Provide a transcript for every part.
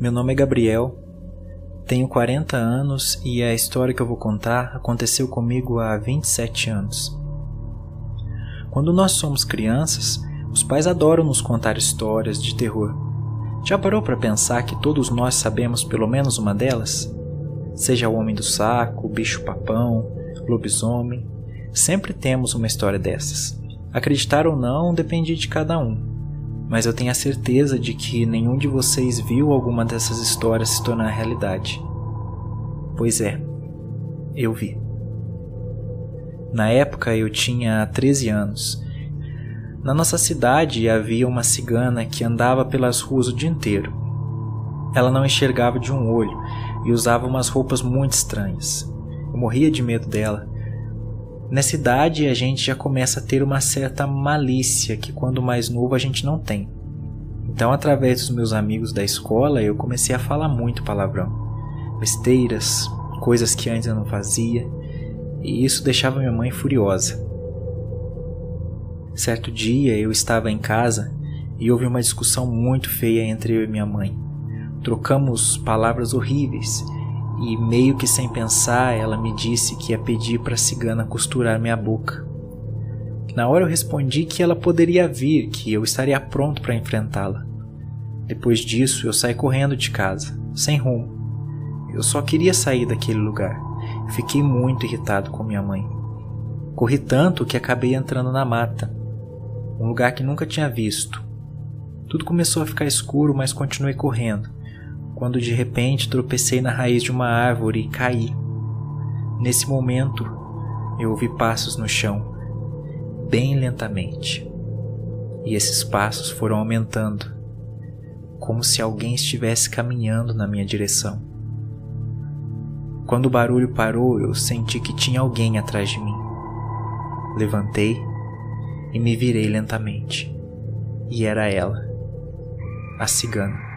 Meu nome é Gabriel, tenho 40 anos e a história que eu vou contar aconteceu comigo há 27 anos. Quando nós somos crianças, os pais adoram nos contar histórias de terror. Já parou para pensar que todos nós sabemos pelo menos uma delas? Seja o homem do saco, o bicho-papão, lobisomem, sempre temos uma história dessas. Acreditar ou não depende de cada um mas eu tenho a certeza de que nenhum de vocês viu alguma dessas histórias se tornar realidade. Pois é, eu vi. Na época eu tinha 13 anos. Na nossa cidade havia uma cigana que andava pelas ruas o dia inteiro. Ela não enxergava de um olho e usava umas roupas muito estranhas. Eu morria de medo dela Nessa idade a gente já começa a ter uma certa malícia que quando mais novo a gente não tem. Então, através dos meus amigos da escola, eu comecei a falar muito palavrão. Besteiras, coisas que antes eu não fazia, e isso deixava minha mãe furiosa. Certo dia eu estava em casa e houve uma discussão muito feia entre eu e minha mãe. Trocamos palavras horríveis e, meio que sem pensar, ela me disse que ia pedir para a cigana costurar minha boca. Na hora eu respondi que ela poderia vir, que eu estaria pronto para enfrentá-la. Depois disso, eu saí correndo de casa, sem rumo. Eu só queria sair daquele lugar. Fiquei muito irritado com minha mãe. Corri tanto que acabei entrando na mata, um lugar que nunca tinha visto. Tudo começou a ficar escuro, mas continuei correndo quando de repente tropecei na raiz de uma árvore e caí. Nesse momento, eu ouvi passos no chão, bem lentamente. E esses passos foram aumentando, como se alguém estivesse caminhando na minha direção. Quando o barulho parou, eu senti que tinha alguém atrás de mim. Levantei e me virei lentamente. E era ela, a cigana.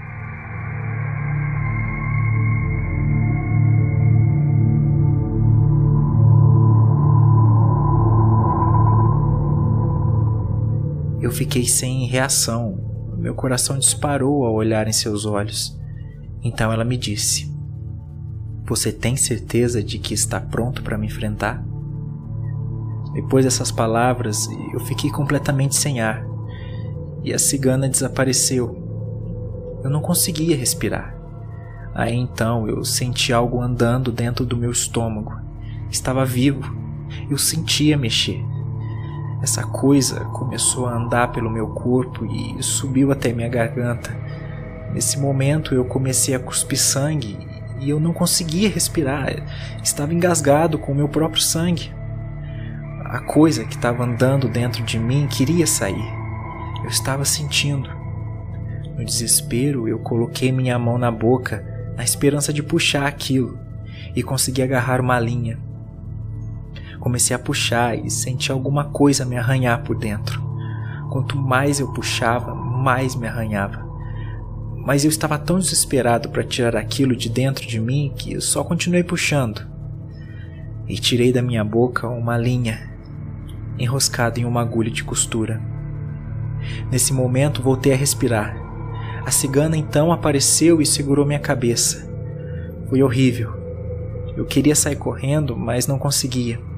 Fiquei sem reação. Meu coração disparou ao olhar em seus olhos. Então ela me disse: Você tem certeza de que está pronto para me enfrentar? Depois dessas palavras, eu fiquei completamente sem ar e a cigana desapareceu. Eu não conseguia respirar. Aí então eu senti algo andando dentro do meu estômago. Estava vivo. Eu sentia mexer. Essa coisa começou a andar pelo meu corpo e subiu até minha garganta. Nesse momento eu comecei a cuspir sangue e eu não conseguia respirar. Estava engasgado com o meu próprio sangue. A coisa que estava andando dentro de mim queria sair. Eu estava sentindo. No desespero, eu coloquei minha mão na boca na esperança de puxar aquilo e consegui agarrar uma linha. Comecei a puxar e senti alguma coisa me arranhar por dentro. Quanto mais eu puxava, mais me arranhava. Mas eu estava tão desesperado para tirar aquilo de dentro de mim que eu só continuei puxando. E tirei da minha boca uma linha enroscada em uma agulha de costura. Nesse momento voltei a respirar. A cigana então apareceu e segurou minha cabeça. Foi horrível. Eu queria sair correndo, mas não conseguia.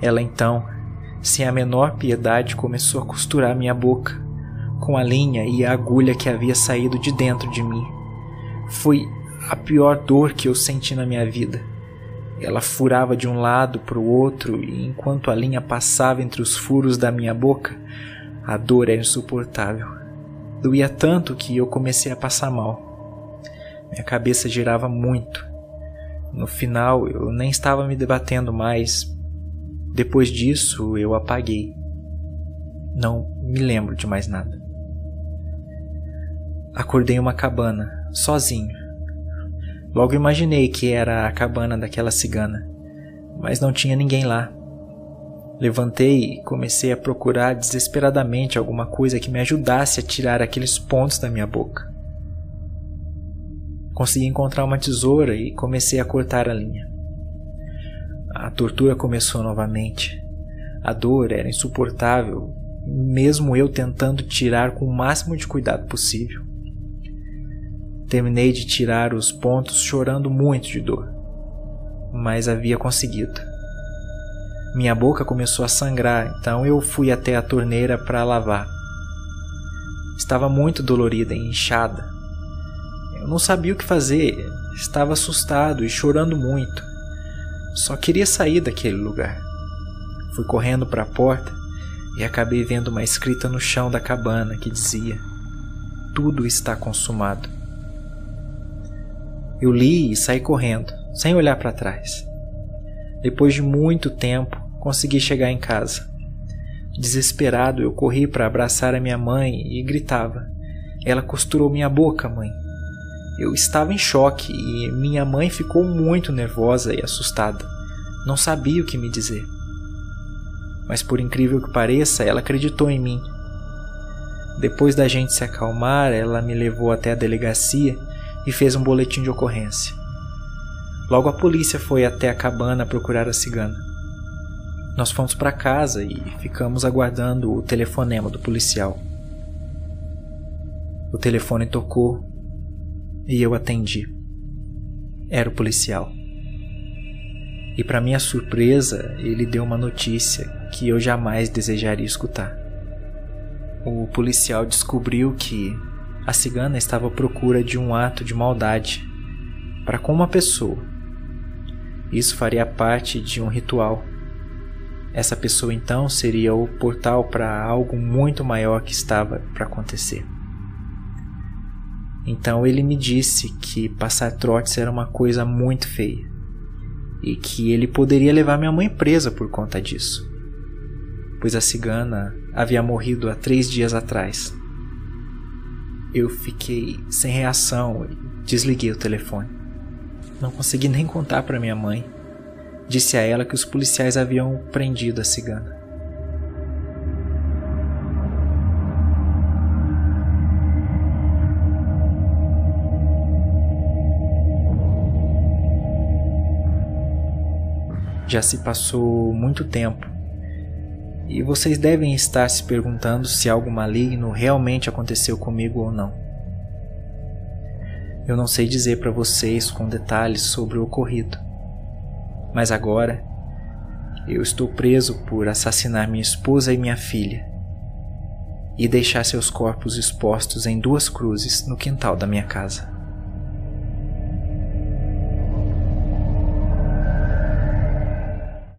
Ela então, sem a menor piedade, começou a costurar minha boca com a linha e a agulha que havia saído de dentro de mim. Foi a pior dor que eu senti na minha vida. Ela furava de um lado para o outro e enquanto a linha passava entre os furos da minha boca, a dor era insuportável. Doía tanto que eu comecei a passar mal. Minha cabeça girava muito. No final, eu nem estava me debatendo mais, depois disso, eu apaguei. Não me lembro de mais nada. Acordei em uma cabana, sozinho. Logo imaginei que era a cabana daquela cigana, mas não tinha ninguém lá. Levantei e comecei a procurar desesperadamente alguma coisa que me ajudasse a tirar aqueles pontos da minha boca. Consegui encontrar uma tesoura e comecei a cortar a linha. A tortura começou novamente. A dor era insuportável, mesmo eu tentando tirar com o máximo de cuidado possível. Terminei de tirar os pontos chorando muito de dor, mas havia conseguido. Minha boca começou a sangrar, então eu fui até a torneira para lavar. Estava muito dolorida e inchada. Eu não sabia o que fazer, estava assustado e chorando muito. Só queria sair daquele lugar. Fui correndo para a porta e acabei vendo uma escrita no chão da cabana que dizia: Tudo está consumado. Eu li e saí correndo, sem olhar para trás. Depois de muito tempo, consegui chegar em casa. Desesperado, eu corri para abraçar a minha mãe e gritava. Ela costurou minha boca, mãe. Eu estava em choque e minha mãe ficou muito nervosa e assustada. Não sabia o que me dizer. Mas por incrível que pareça, ela acreditou em mim. Depois da gente se acalmar, ela me levou até a delegacia e fez um boletim de ocorrência. Logo a polícia foi até a cabana procurar a cigana. Nós fomos para casa e ficamos aguardando o telefonema do policial. O telefone tocou e eu atendi. Era o policial. E para minha surpresa, ele deu uma notícia que eu jamais desejaria escutar. O policial descobriu que a cigana estava à procura de um ato de maldade para com uma pessoa. Isso faria parte de um ritual. Essa pessoa então seria o portal para algo muito maior que estava para acontecer. Então ele me disse que passar trotes era uma coisa muito feia e que ele poderia levar minha mãe presa por conta disso, pois a cigana havia morrido há três dias atrás. Eu fiquei sem reação e desliguei o telefone. Não consegui nem contar para minha mãe. Disse a ela que os policiais haviam prendido a cigana. Já se passou muito tempo e vocês devem estar se perguntando se algo maligno realmente aconteceu comigo ou não. Eu não sei dizer para vocês com detalhes sobre o ocorrido, mas agora eu estou preso por assassinar minha esposa e minha filha e deixar seus corpos expostos em duas cruzes no quintal da minha casa.